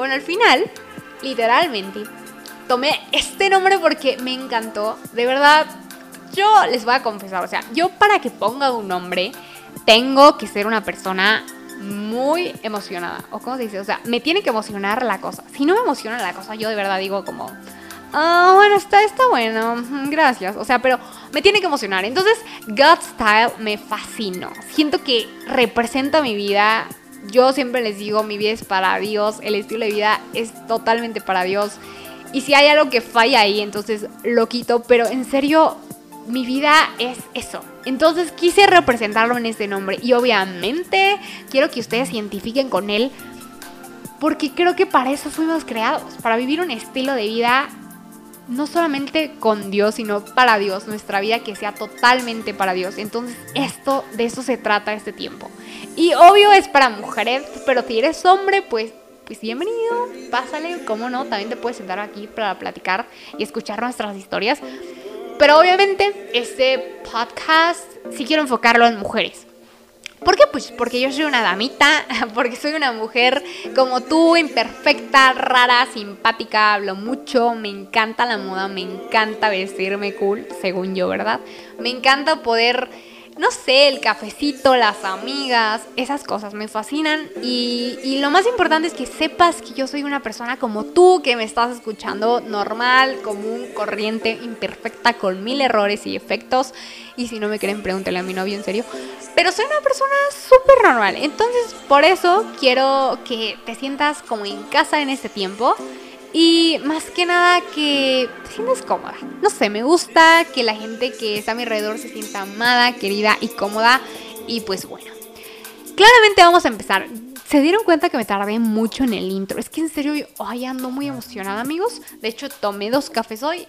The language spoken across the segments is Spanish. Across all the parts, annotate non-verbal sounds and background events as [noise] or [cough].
Bueno, al final, literalmente, tomé este nombre porque me encantó. De verdad, yo les voy a confesar, o sea, yo para que ponga un nombre, tengo que ser una persona muy emocionada. ¿O cómo se dice? O sea, me tiene que emocionar la cosa. Si no me emociona la cosa, yo de verdad digo como... Ah, bueno, está, está bueno, gracias. O sea, pero me tiene que emocionar. Entonces, God Style me fascinó. Siento que representa mi vida. Yo siempre les digo, mi vida es para Dios. El estilo de vida es totalmente para Dios. Y si hay algo que falla ahí, entonces lo quito. Pero en serio, mi vida es eso. Entonces quise representarlo en este nombre. Y obviamente quiero que ustedes se identifiquen con él. Porque creo que para eso fuimos creados. Para vivir un estilo de vida no solamente con Dios, sino para Dios. Nuestra vida que sea totalmente para Dios. Entonces esto, de eso se trata este tiempo. Y obvio es para mujeres. Pero si eres hombre, pues pues bienvenido, pásale, cómo no, también te puedes sentar aquí para platicar y escuchar nuestras historias. Pero obviamente este podcast sí quiero enfocarlo en mujeres. ¿Por qué? Pues porque yo soy una damita, [laughs] porque soy una mujer como tú, imperfecta, rara, simpática, hablo mucho, me encanta la moda, me encanta vestirme cool, según yo, ¿verdad? Me encanta poder no sé, el cafecito, las amigas, esas cosas me fascinan. Y, lo más importante es que sepas que yo soy una persona como tú, que me estás escuchando normal, común, corriente, imperfecta, con mil errores y efectos. Y si no me creen, pregúntale a mi novio en serio. Pero soy una persona súper normal. Entonces, por eso quiero que te sientas como en casa en este tiempo. Y más que nada que te sientes cómoda. No sé, me gusta que la gente que está a mi alrededor se sienta amada, querida y cómoda. Y pues bueno, claramente vamos a empezar. ¿Se dieron cuenta que me tardé mucho en el intro? Es que en serio, hoy ando muy emocionada, amigos. De hecho, tomé dos cafés hoy.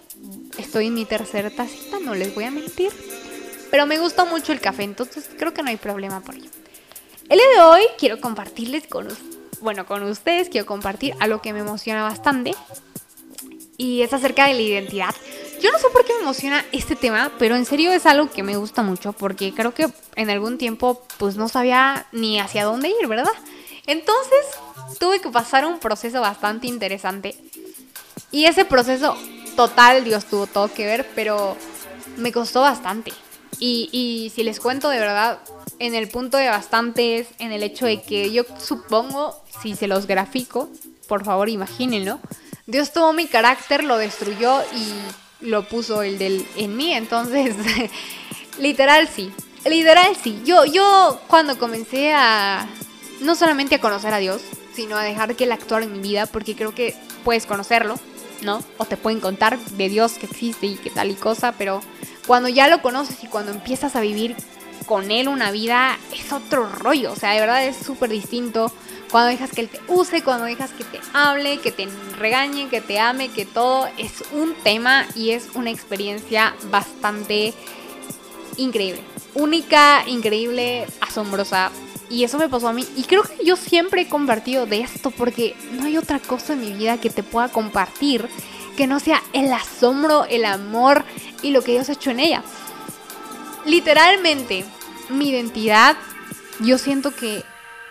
Estoy en mi tercera tacita, no les voy a mentir. Pero me gusta mucho el café, entonces creo que no hay problema por ello. El día de hoy quiero compartirles con ustedes bueno, con ustedes quiero compartir algo que me emociona bastante y es acerca de la identidad. Yo no sé por qué me emociona este tema, pero en serio es algo que me gusta mucho porque creo que en algún tiempo pues no sabía ni hacia dónde ir, ¿verdad? Entonces tuve que pasar un proceso bastante interesante y ese proceso total, Dios tuvo todo que ver, pero me costó bastante. Y, y si les cuento de verdad, en el punto de bastantes, en el hecho de que yo supongo, si se los grafico, por favor imagínenlo, Dios tomó mi carácter, lo destruyó y lo puso el del en mí, entonces [laughs] literal sí, literal sí. Yo yo cuando comencé a no solamente a conocer a Dios, sino a dejar que él actuara en mi vida, porque creo que puedes conocerlo, ¿no? O te pueden contar de Dios que existe y que tal y cosa, pero cuando ya lo conoces y cuando empiezas a vivir con él una vida es otro rollo, o sea, de verdad es súper distinto cuando dejas que él te use, cuando dejas que te hable, que te regañe, que te ame, que todo es un tema y es una experiencia bastante increíble, única, increíble, asombrosa. Y eso me pasó a mí. Y creo que yo siempre he compartido de esto porque no hay otra cosa en mi vida que te pueda compartir que no sea el asombro, el amor y lo que Dios ha hecho en ella literalmente, mi identidad, yo siento que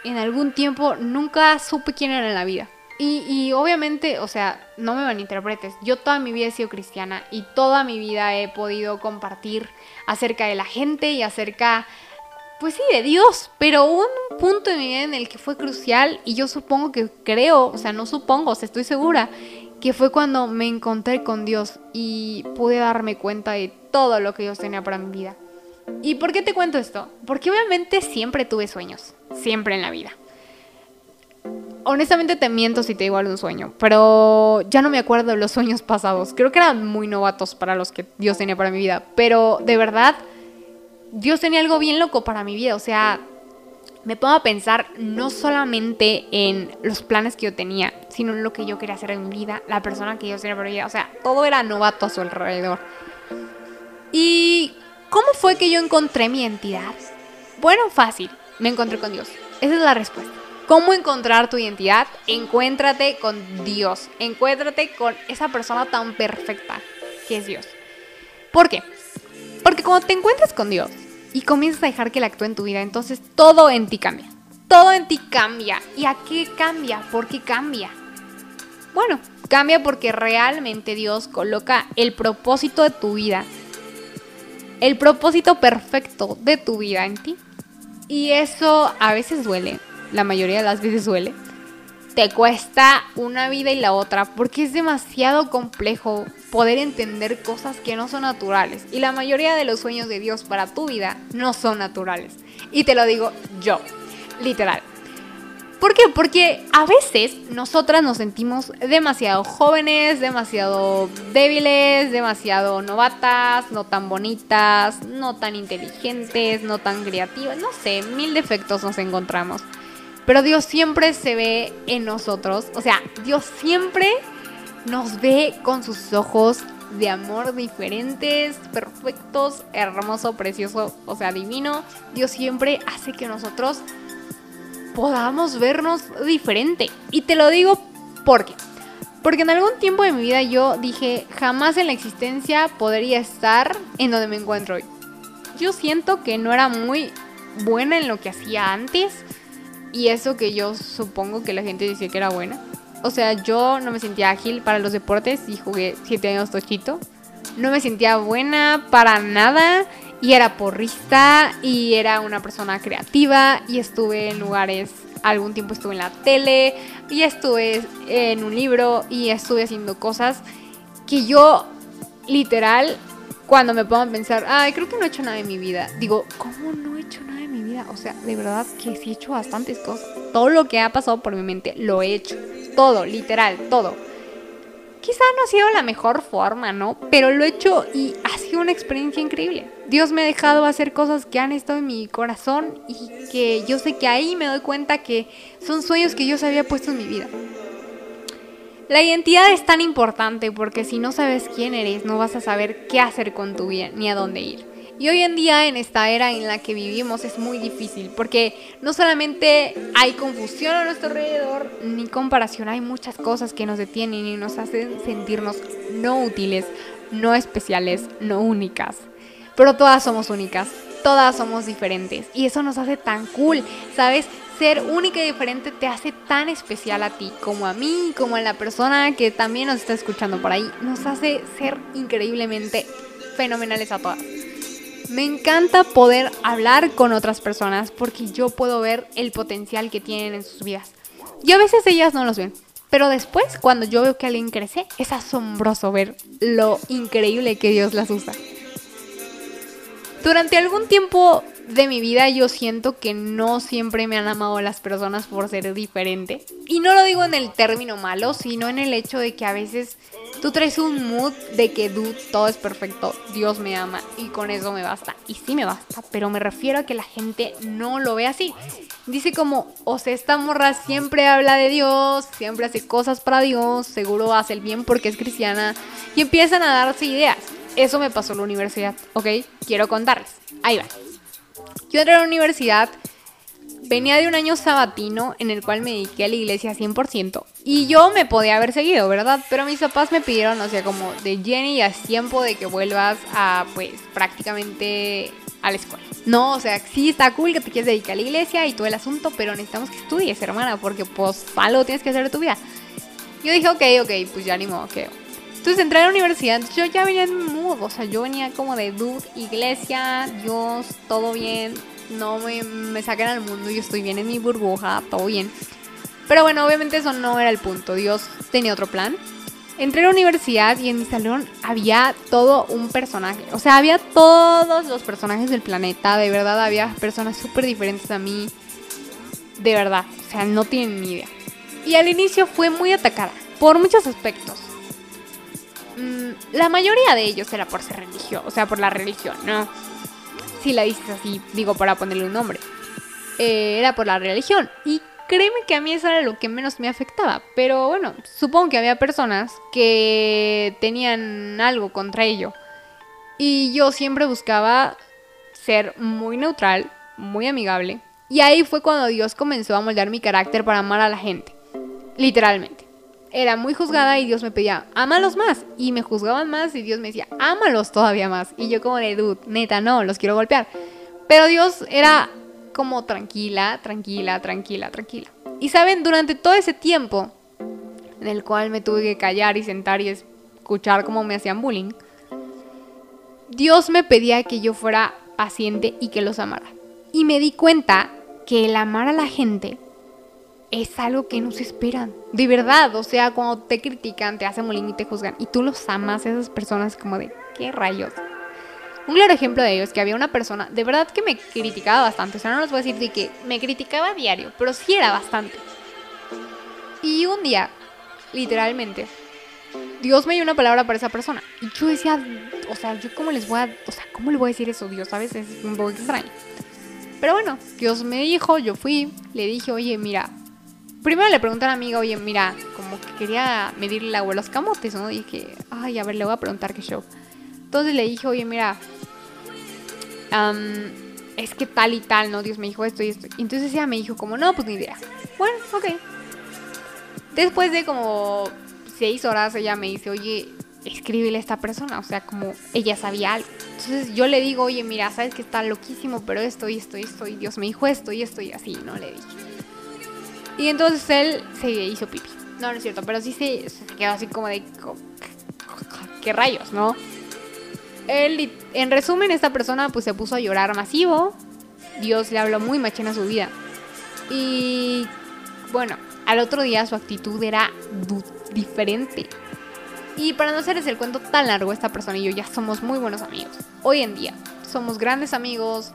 en algún tiempo nunca supe quién era en la vida. Y, obviamente, o sea, no me malinterpretes, yo toda mi vida he sido cristiana y toda mi vida he podido compartir acerca de la gente y acerca, pues sí, de Dios, pero un punto en mi vida en el que fue crucial y yo supongo que creo, o sea, no supongo, o sea, estoy segura, que fue cuando me encontré con Dios y pude darme cuenta de todo lo que Dios tenía para mi vida. ¿Y por qué te cuento esto? Porque obviamente siempre tuve sueños, siempre en la vida. Honestamente te miento si te digo algún sueño, pero ya no me acuerdo de los sueños pasados. Creo que eran muy novatos para los que Dios tenía para mi vida, pero de verdad, Dios tenía algo bien loco para mi vida. O sea, me pongo a pensar no solamente en los planes que yo tenía, sino en lo que yo quería hacer en mi vida, la persona que yo tenía para mi vida. O sea, todo era novato a su alrededor. Y ¿Cómo fue que yo encontré mi identidad? Bueno, fácil, me encontré con Dios. Esa es la respuesta. ¿Cómo encontrar tu identidad? Encuéntrate con Dios. Encuéntrate con esa persona tan perfecta que es Dios. ¿Por qué? Porque cuando te encuentras con Dios y comienzas a dejar que Él actúe en tu vida, entonces todo en ti cambia. Todo en ti cambia. ¿Y a qué cambia? ¿Por qué cambia? Bueno, cambia porque realmente Dios coloca el propósito de tu vida, el propósito perfecto de tu vida en ti. Y eso a veces duele, la mayoría de las veces duele. Te cuesta una vida y la otra porque es demasiado complejo poder entender cosas que no son naturales. Y la mayoría de los sueños de Dios para tu vida no son naturales. Y te lo digo yo, literal. ¿Por qué? Porque a veces nosotras nos sentimos demasiado jóvenes, demasiado débiles, demasiado novatas, no tan bonitas, no tan inteligentes, no tan creativas, no sé, mil defectos nos encontramos. Pero Dios siempre se ve en nosotros, o sea, Dios siempre nos ve con sus ojos de amor diferentes, perfectos, hermoso, precioso, o sea, divino. Dios siempre hace que nosotros podamos vernos diferente. Y te lo digo porque. Porque en algún tiempo de mi vida yo dije, jamás en la existencia podría estar en donde me encuentro hoy. Yo siento que no era muy buena en lo que hacía antes. Y eso que yo supongo que la gente decía que era buena. O sea, yo no me sentía ágil para los deportes y jugué 7 años tochito. No me sentía buena para nada y era porrista y era una persona creativa y estuve en lugares, algún tiempo estuve en la tele y estuve en un libro y estuve haciendo cosas que yo literal cuando me pongo a pensar, ay, creo que no he hecho nada en mi vida, digo, ¿cómo no he hecho nada O sea, de verdad que sí he hecho bastantes cosas. Todo lo que ha pasado por mi mente lo he hecho. Todo, literal, todo quizá no ha sido la mejor forma, ¿no? Pero lo he hecho y ha sido una experiencia increíble. Dios me ha dejado hacer cosas que han estado en mi corazón y que yo sé que ahí me doy cuenta que son sueños que yo se había puesto en mi vida. La identidad es tan importante porque si no sabes quién eres, no vas a saber qué hacer con tu vida ni a dónde ir. Y hoy en día, en esta era en la que vivimos, es muy difícil porque no solamente hay confusión a nuestro alrededor, ni comparación, hay muchas cosas que nos detienen y nos hacen sentirnos no útiles, no especiales, no únicas. Pero todas somos únicas, todas somos diferentes y eso nos hace tan cool, ¿sabes? Ser única y diferente te hace tan especial a ti, como a mí, como a la persona que también nos está escuchando por ahí. Nos hace ser increíblemente fenomenales a todas. Me encanta poder hablar con otras personas porque yo puedo ver el potencial que tienen en sus vidas. Y a veces ellas no los ven. Pero después, cuando yo veo que alguien crece, es asombroso ver lo increíble que Dios las usa. Durante algún tiempo de mi vida yo siento que no siempre me han amado las personas por ser diferente. Y no lo digo en el término malo, sino en el hecho de que a veces Tú traes un mood de que, dude, todo es perfecto, Dios me ama y con eso me basta. Y sí me basta, pero me refiero a que la gente no lo ve así. Dice como, o sea, esta morra siempre habla de Dios, siempre hace cosas para Dios, seguro hace el bien porque es cristiana. Y empiezan a darse ideas. Eso me pasó en la universidad, ¿ok? Quiero contarles. Ahí va. Yo entré a la universidad venía de un año sabatino en el cual me dediqué a la iglesia 100% y yo me podía haber seguido, ¿verdad? Pero mis papás me pidieron, o sea, como de Jenny, ya es tiempo de que vuelvas a, pues, prácticamente a la escuela. No, o sea, sí está cool que te quieres dedicar a la iglesia y todo el asunto, pero necesitamos que estudies, hermana, porque pues algo tienes que hacer de tu vida. Yo dije, ok, ok, pues ya ni modo, ok. Entonces entré a la universidad, yo ya venía en mood, o sea, yo venía como de dude, iglesia, Dios, todo bien, no me, me saquen al mundo, yo estoy bien en mi burbuja, todo bien. Pero bueno, obviamente eso no era el punto, Dios tenía otro plan. Entré a la universidad y en mi salón había todo un personaje. O sea, había todos los personajes del planeta. De verdad, había personas súper diferentes a mí. De verdad. O sea, no tienen ni idea. Y al inicio fue muy atacada. Por muchos aspectos. Mm, la mayoría de ellos era por ser religioso. O sea, por la religión, ¿no? si la dices así, digo para ponerle un nombre. Eh, era por la religión. Y créeme que a mí eso era lo que menos me afectaba. Pero bueno, supongo que había personas que tenían algo contra ello. Y yo siempre buscaba ser muy neutral, muy amigable. Y ahí fue cuando Dios comenzó a moldear mi carácter para amar a la gente. Literalmente era muy juzgada y Dios me pedía, ámalos más. Y me juzgaban más y Dios me decía, ámalos todavía más. Y yo como de, dude, neta, no, los quiero golpear. Pero Dios era como tranquila, tranquila, tranquila, tranquila. Y saben, durante todo ese tiempo, en el cual me tuve que callar y sentar y escuchar cómo me hacían bullying, Dios me pedía que yo fuera paciente y que los amara. Y me di cuenta que el amar a la gente es algo que no se esperan. De verdad, o sea, cuando te critican, te hacen bullying y te juzgan, y tú los amas, esas personas como de, ¿qué rayos? Un claro ejemplo de ello es que había una persona, de verdad que me criticaba bastante, o sea, no les voy a decir de que me criticaba a diario, pero sí era bastante. Y un día, literalmente, Dios me dio una palabra para esa persona. Y yo decía, o sea, yo cómo les voy a, o sea, ¿cómo le voy a decir eso, Dios? ¿Sabes? Es un poco extraño. Pero bueno, Dios me dijo, yo fui, le dije, oye, mira, primero le pregunté a la amiga, oye, mira, como que quería medirle el agua a los camotes, ¿no? Y dije, ay, a ver, le voy a preguntar qué show. Entonces le dije, oye, mira, es que tal y tal, ¿no? Dios me dijo esto y esto. Entonces ella me dijo como, no, pues ni idea. Bueno, ok. Después de como seis horas ella me dice, oye, escríbele a esta persona. O sea, como ella sabía algo. Entonces yo le digo, oye, mira, sabes que está loquísimo, pero esto y esto y esto. Dios me dijo esto y esto y así, ¿no? Le dije. Y entonces él se hizo pipi. No, no es cierto, pero sí se, se quedó así como de... ¿Qué rayos, no? Él, en resumen, esta persona pues se puso a llorar masivo. Dios le habló muy machín a su vida. Y bueno, al otro día su actitud era diferente. Y para no hacerles el cuento tan largo, esta persona y yo ya somos muy buenos amigos. Hoy en día somos grandes amigos.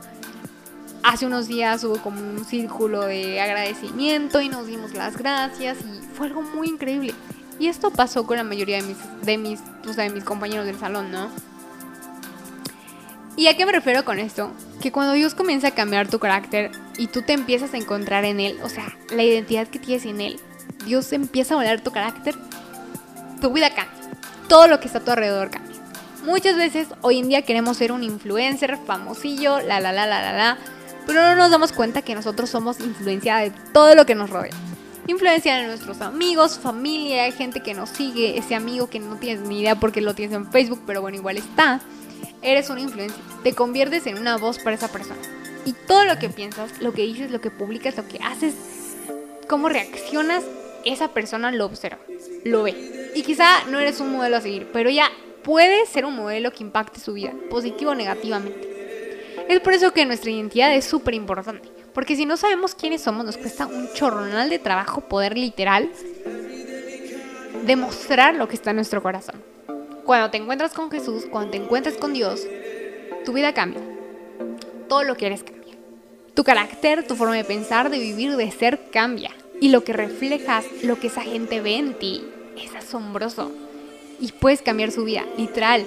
Hace unos días hubo como un círculo de agradecimiento y nos dimos las gracias y fue algo muy increíble. Y esto pasó con la mayoría de mis, de mis, de mis compañeros del salón, ¿no? ¿Y a qué me refiero con esto? Que cuando Dios comienza a cambiar tu carácter y tú te empiezas a encontrar en Él, o sea, la identidad que tienes en Él, Dios empieza a moler tu carácter, tu vida cambia. Todo lo que está a tu alrededor cambia. Muchas veces hoy en día queremos ser un influencer famosillo, la la la la la la, pero no nos damos cuenta que nosotros somos influencia de todo lo que nos rodea. Influencia de nuestros amigos, familia, gente que nos sigue, ese amigo que no tienes ni idea porque lo tienes en Facebook, pero bueno, igual está eres una influencia. Te conviertes en una voz para esa persona. Y todo lo que piensas, lo que dices, lo que publicas, lo que haces, cómo reaccionas, esa persona lo observa, lo ve. Y quizá no eres un modelo a seguir, pero ya puede ser un modelo que impacte su vida, positivo o negativamente. Es por eso que nuestra identidad es súper importante. Porque si no sabemos quiénes somos, nos cuesta un chorronal de trabajo poder literal demostrar lo que está en nuestro corazón. Cuando te encuentras con Jesús, cuando te encuentras con Dios, tu vida cambia. Todo lo que eres cambia. Tu carácter, tu forma de pensar, de vivir, de ser cambia. Y lo que reflejas, lo que esa gente ve en ti, es asombroso. Y puedes cambiar su vida, literal.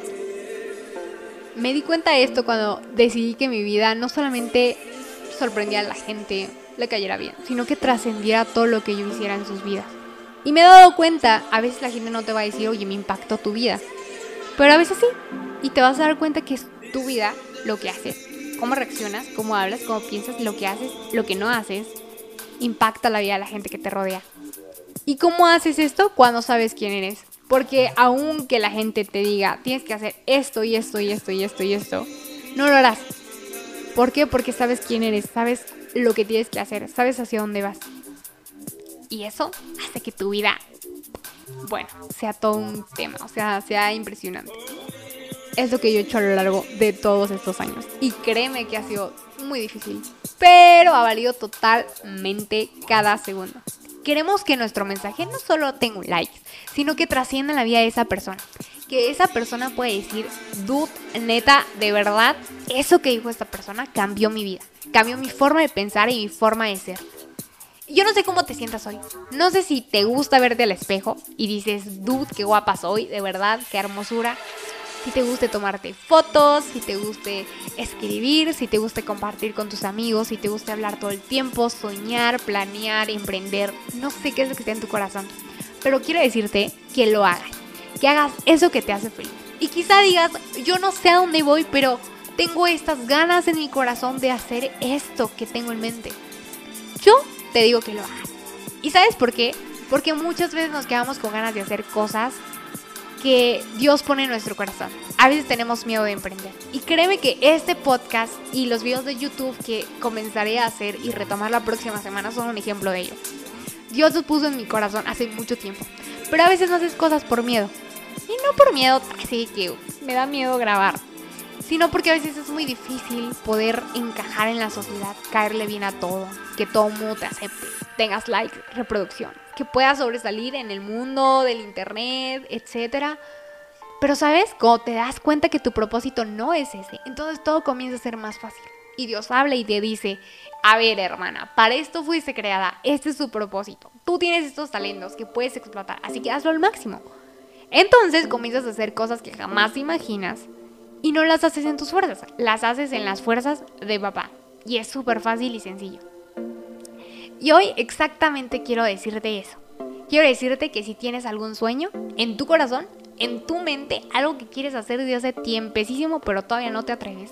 Me di cuenta de esto cuando decidí que mi vida no solamente sorprendía a la gente, le cayera bien, sino que trascendiera todo lo que yo hiciera en sus vidas. Y me he dado cuenta, a veces la gente no te va a decir, oye, me impactó tu vida. Pero a veces sí. Y te vas a dar cuenta que es tu vida lo que haces. Cómo reaccionas, cómo hablas, cómo piensas, lo que haces, lo que no haces, impacta la vida de la gente que te rodea. ¿Y cómo haces esto? Cuando sabes quién eres. Porque aunque la gente te diga, tienes que hacer esto y esto y esto y esto y esto, no lo harás. ¿Por qué? Porque sabes quién eres, sabes lo que tienes que hacer, sabes hacia dónde vas. Y eso hace que tu vida bueno, sea todo un tema, o sea, sea impresionante. Es lo que yo he hecho a lo largo de todos estos años. Y créeme que ha sido muy difícil, pero ha valido totalmente cada segundo. Queremos que nuestro mensaje no solo tenga un like, sino que trascienda la vida de esa persona. Que esa persona pueda decir, dude, neta, de verdad, eso que dijo esta persona cambió mi vida, cambió mi forma de pensar y mi forma de ser. Yo no sé cómo te sientas hoy. No sé si te gusta verte al espejo y dices, dude, qué guapa soy, de verdad, qué hermosura. Si te guste tomarte fotos, si te guste escribir, si te guste compartir con tus amigos, si te guste hablar todo el tiempo, soñar, planear, emprender. No sé qué es lo que está en tu corazón. Pero quiero decirte que lo hagas. Que hagas eso que te hace feliz. Y quizá digas, yo no sé a dónde voy, pero tengo estas ganas en mi corazón de hacer esto que tengo en mente. Yo te digo que lo hagas. ¿Y sabes por qué? Porque muchas veces nos quedamos con ganas de hacer cosas que Dios pone en nuestro corazón. A veces tenemos miedo de emprender. Y créeme que este podcast y los videos de YouTube que comenzaré a hacer y retomar la próxima semana son un ejemplo de ello. Dios los puso en mi corazón hace mucho tiempo. Pero a veces no haces cosas por miedo. Y no por miedo, así que me da miedo grabar. Sino porque a veces es muy difícil poder encajar en la sociedad, caerle bien a todo, que todo mundo te acepte, tengas likes, reproducción, que puedas sobresalir en el mundo del internet, etc. Pero sabes, cuando te das cuenta que tu propósito no es ese, entonces todo comienza a ser más fácil. Y Dios habla y te dice, a ver hermana, para esto fuiste creada, este es tu propósito. Tú tienes estos talentos que puedes explotar, así que hazlo al máximo. Entonces comienzas a hacer cosas que jamás imaginas y no las haces en tus fuerzas, las haces en las fuerzas de papá. Y es súper fácil y sencillo. Y hoy exactamente quiero decirte eso. Quiero decirte que si tienes algún sueño en tu corazón, en tu mente, algo que quieres hacer desde hace tiempesísimo, pero todavía no te atreves,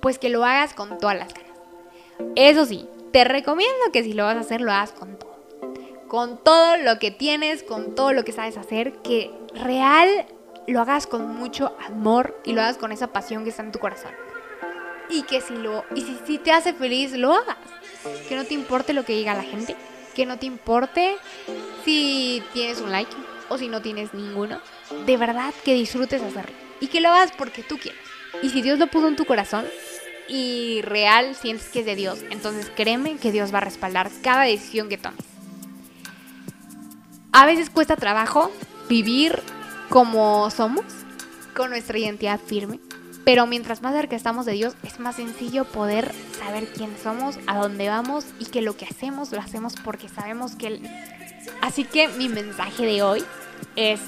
pues que lo hagas con todas las ganas. Eso sí, te recomiendo que si lo vas a hacer, lo hagas con todo. Con todo lo que tienes, con todo lo que sabes hacer, que real lo hagas con mucho amor y lo hagas con esa pasión que está en tu corazón. Y que si lo y si, si te hace feliz, lo hagas. Que no te importe lo que diga la gente, que no te importe si tienes un like o si no tienes ninguno. De verdad que disfrutes hacerlo y que lo hagas porque tú quieres. Y si Dios lo puso en tu corazón y real sientes que es de Dios, entonces créeme que Dios va a respaldar cada decisión que tomes. A veces cuesta trabajo vivir como somos, con nuestra identidad firme. Pero mientras más cerca estamos de Dios, es más sencillo poder saber quién somos, a dónde vamos y que lo que hacemos lo hacemos porque sabemos que Él... Así que mi mensaje de hoy es,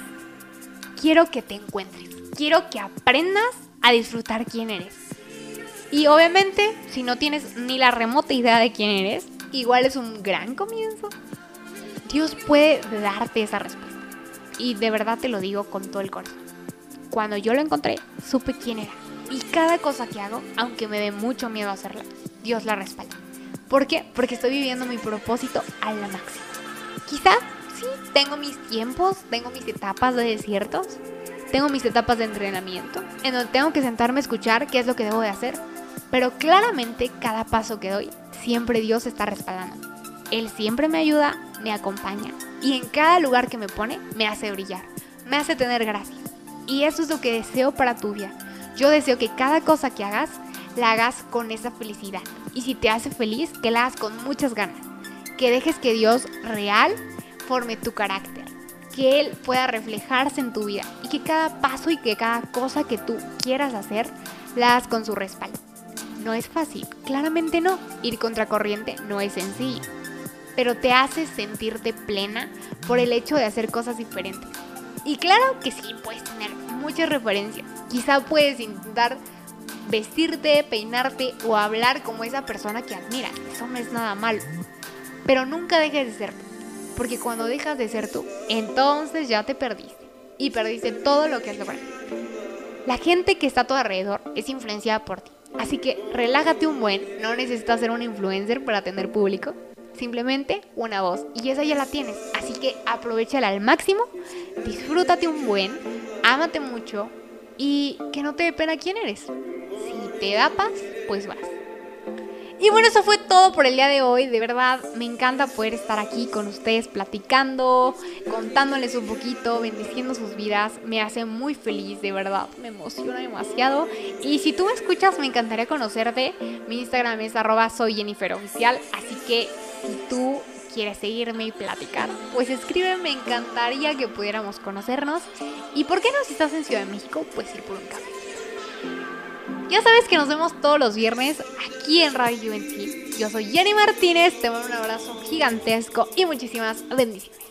quiero que te encuentres, quiero que aprendas a disfrutar quién eres. Y obviamente, si no tienes ni la remota idea de quién eres, igual es un gran comienzo. Dios puede darte esa respuesta. Y de verdad te lo digo con todo el corazón. Cuando yo lo encontré, supe quién era. Y cada cosa que hago, aunque me dé mucho miedo hacerla, Dios la respalda. ¿Por qué? Porque estoy viviendo mi propósito a la máxima. Quizá sí, tengo mis tiempos, tengo mis etapas de desiertos, tengo mis etapas de entrenamiento, en donde tengo que sentarme a escuchar qué es lo que debo de hacer. Pero claramente cada paso que doy, siempre Dios está respaldando. Él siempre me ayuda, me acompaña y en cada lugar que me pone me hace brillar, me hace tener gracia. Y eso es lo que deseo para tu vida. Yo deseo que cada cosa que hagas la hagas con esa felicidad. Y si te hace feliz, que la hagas con muchas ganas. Que dejes que Dios real forme tu carácter. Que Él pueda reflejarse en tu vida. Y que cada paso y que cada cosa que tú quieras hacer, la hagas con su respaldo. No es fácil, claramente no. Ir contracorriente no es sencillo pero te hace sentirte plena por el hecho de hacer cosas diferentes. Y claro que sí, puedes tener muchas referencias. Quizá puedes intentar vestirte, peinarte o hablar como esa persona que admiras. Eso no es nada malo. Pero nunca dejes de ser tú. Porque cuando dejas de ser tú, entonces ya te perdiste. Y perdiste todo lo que has logrado. La gente que está a tu alrededor es influenciada por ti. Así que relájate un buen. No necesitas ser un influencer para tener público simplemente una voz. Y esa ya la tienes. Así que aprovechala al máximo, disfrútate un buen, ámate mucho y que no te dé pena quién eres. Si te da paz, pues vas. Y bueno, eso fue todo por el día de hoy. De verdad, me encanta poder estar aquí con ustedes platicando, contándoles un poquito, bendiciendo sus vidas. Me hace muy feliz, de verdad. Me emociona demasiado. Y si tú me escuchas, me encantaría conocerte. Mi Instagram es arroba soy Jennifer Oficial. Así que si tú quieres seguirme y platicar, pues escríbeme, me encantaría que pudiéramos conocernos. Y por qué no, si estás en Ciudad de México, pues ir por un café. Ya sabes que nos vemos todos los viernes aquí en Radio Juventud. Yo soy Jenny Martínez, te mando un abrazo gigantesco y muchísimas bendiciones.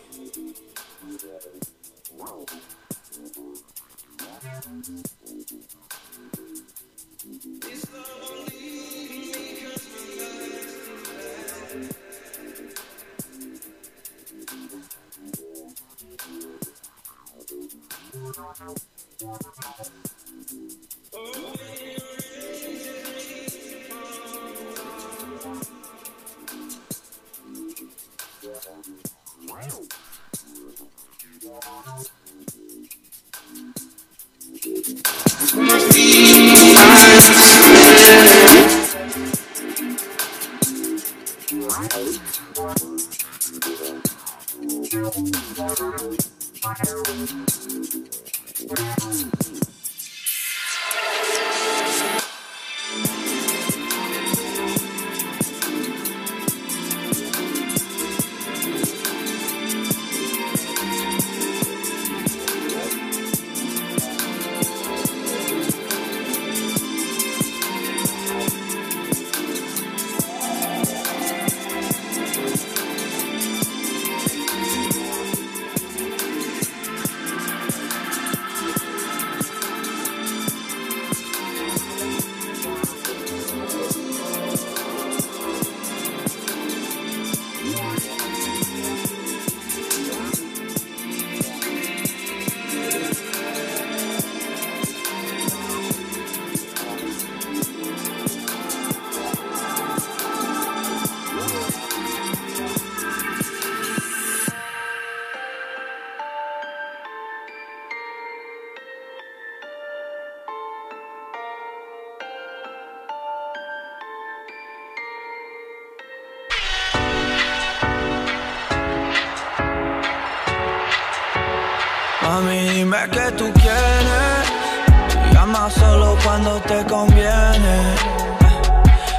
Tú quieres. Llama solo cuando te conviene.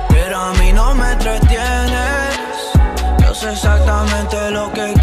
Pero a mí no me entretienes. Yo sé exactamente lo que quieres.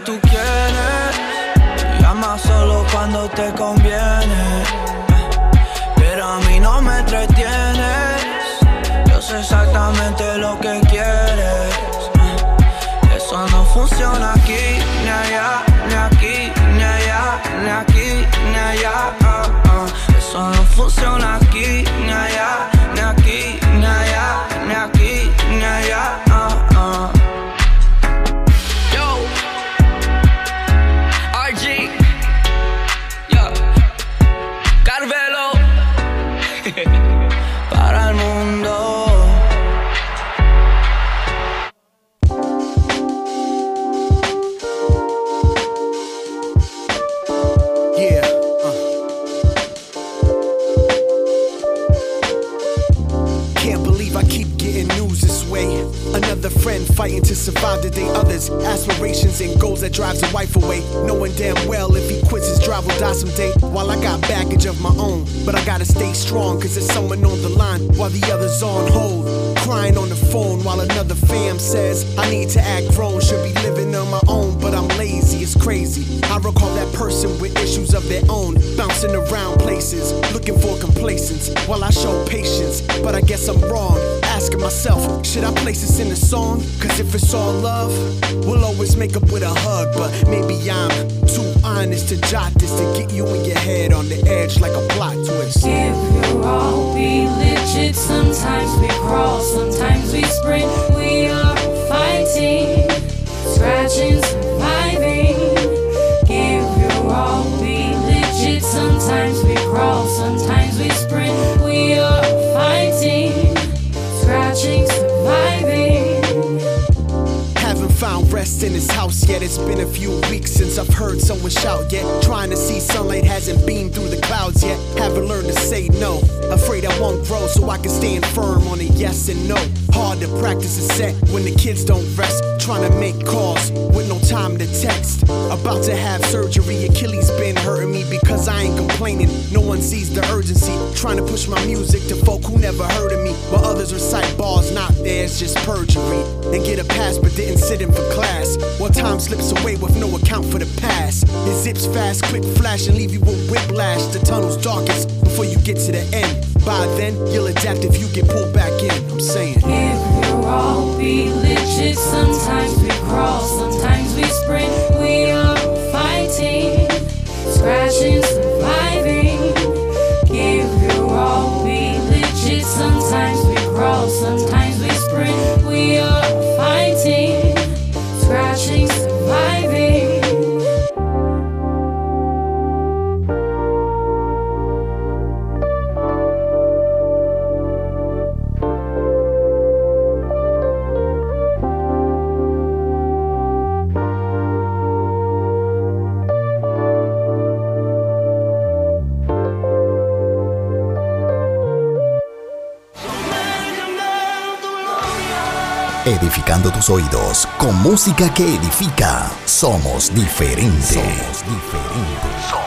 Tú quieres. Llama solo cuando te conviene. Pero a mí no me entretienes. Yo sé exactamente lo que quieres. Eso no funciona aquí, ni allá, ni aquí, ni allá, ni aquí, ni allá. Eso no funciona aquí, para el mundo. friend fighting to survive the day others. Aspirations and goals that drives a wife away. Knowing damn well if he quits his drive will die someday. While I got baggage of my own, but I gotta stay strong cause there's while the others on hold. Crying on the phone while another fam says I need to act grown. Should be living on my own, but I'm lazy, it's crazy. I recall that person with issues of their own, bouncing around places, looking for complacence while I show patience. But I guess I'm wrong, asking myself, should I place this in a song? Cause if it's all love, we'll always make up with a hug. But maybe I'm too honest to jot this to get you in your head on the edge like a plot twist. If your all, be legit. Sometimes we crawl, sometimes we sprint. We are fighting, scratching, in his house yet. It's been a few weeks since I've heard someone shout yet. Trying to see sunlight hasn't beamed through the clouds yet. Haven't learned to say no. Afraid I won't grow so I can stand firm on a yes and no. Hard to practice a set when the kids don't rest. Trying to make calls with no time to text. About to have surgery, Achilles been hurting me because I ain't complaining. No one sees the urgency. Trying to push my music to folk who never heard of me. While others recite bars not theirs, just perjury. And get a pass but didn't sit in for class. While time slips away with no account for the past. It zips fast, quick flash, and leave you with whiplash. The tunnel's darkest before you get to the end. By then, you'll adapt if you get pulled back in. I'm saying. If we're all legit, sometimes we crawl, sometimes we sprint. We are fighting, scratching, surviving. Edificando tus oídos con música que edifica. Somos diferentes. Somos diferentes.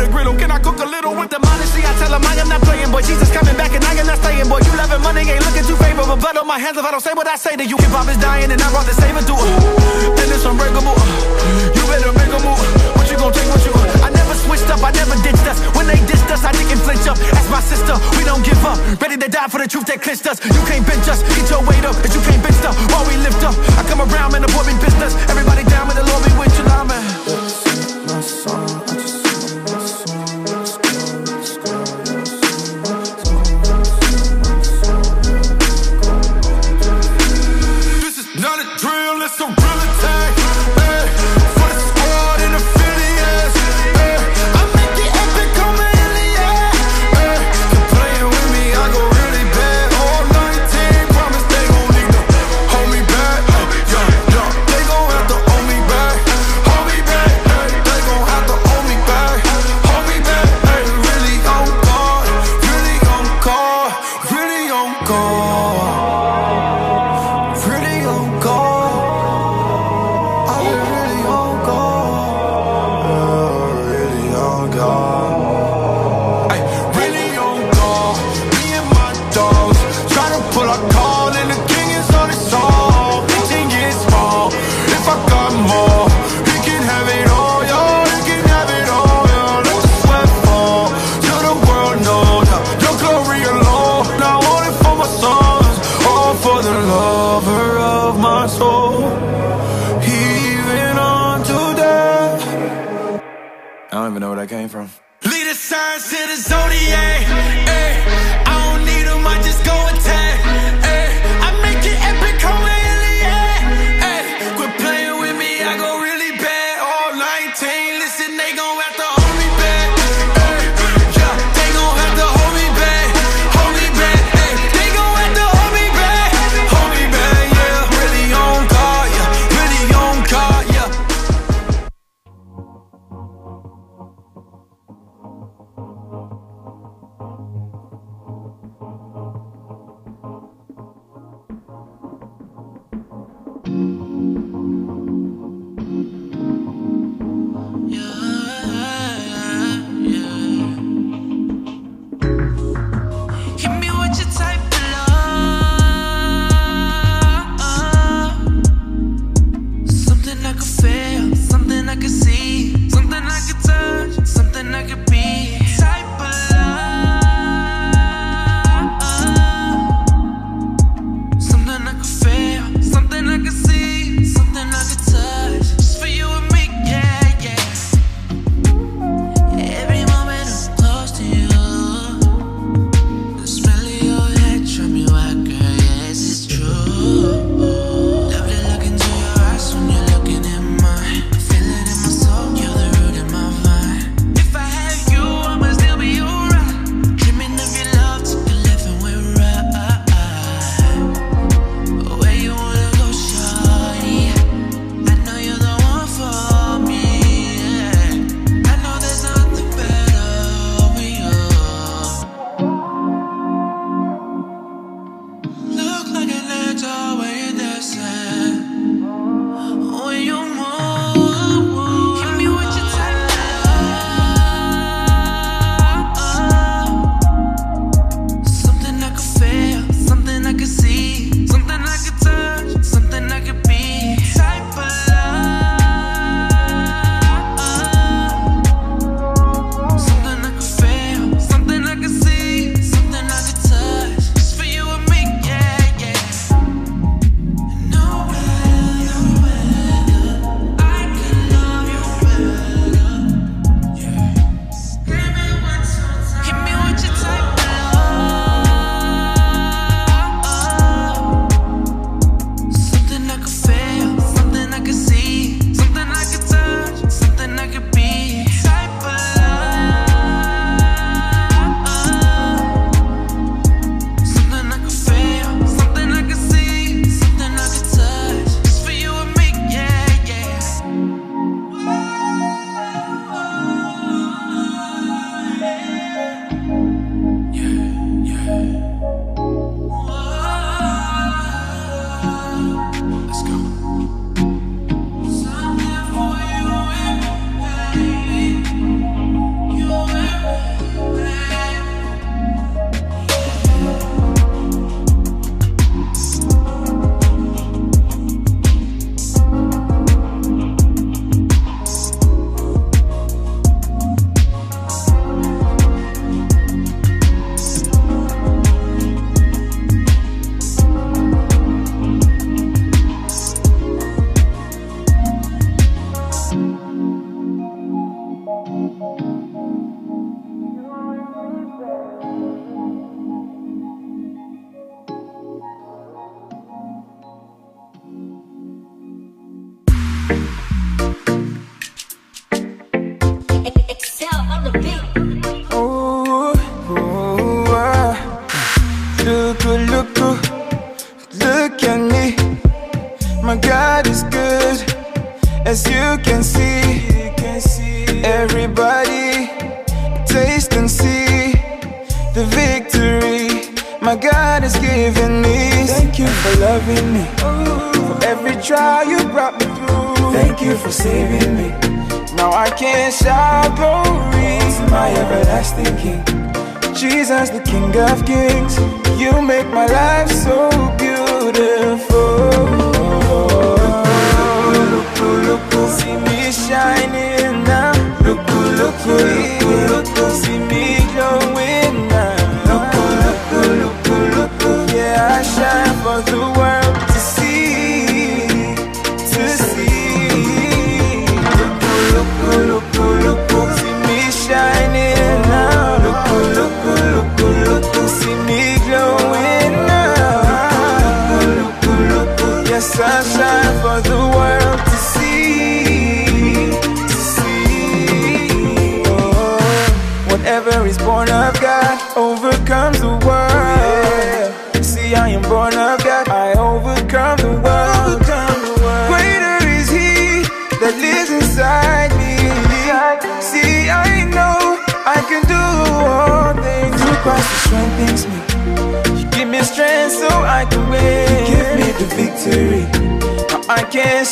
A griddle. Can I cook a little with the modesty? I tell him I am not playing, boy. Jesus coming back and I am not staying, boy. You loving money ain't looking too favorable. Blood on my hands if I don't say what I say to you. Hip hop is dying and I brought the saving through. And it's unbreakable. Uh, you better make a move. What you gon' take? What you? I never switched up. I never ditched us. When they dissed us, I didn't flinch up. Ask my sister. We don't give up. Ready to die for the truth that clinched us. You can't bench us. Get your weight up. And you can't bench stuff while we lift up. I come around, man, the boy be business. Everybody down with the Lord be with you, man. The King, Jesus, the King of Kings, you make my life so good. sensação.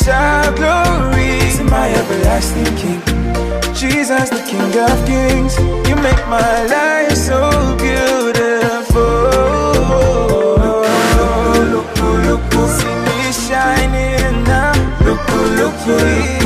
our glory to my everlasting King. Jesus, the King of Kings, you make my life so beautiful. Look, look, look, look, see me shining now. Look, look, look, look.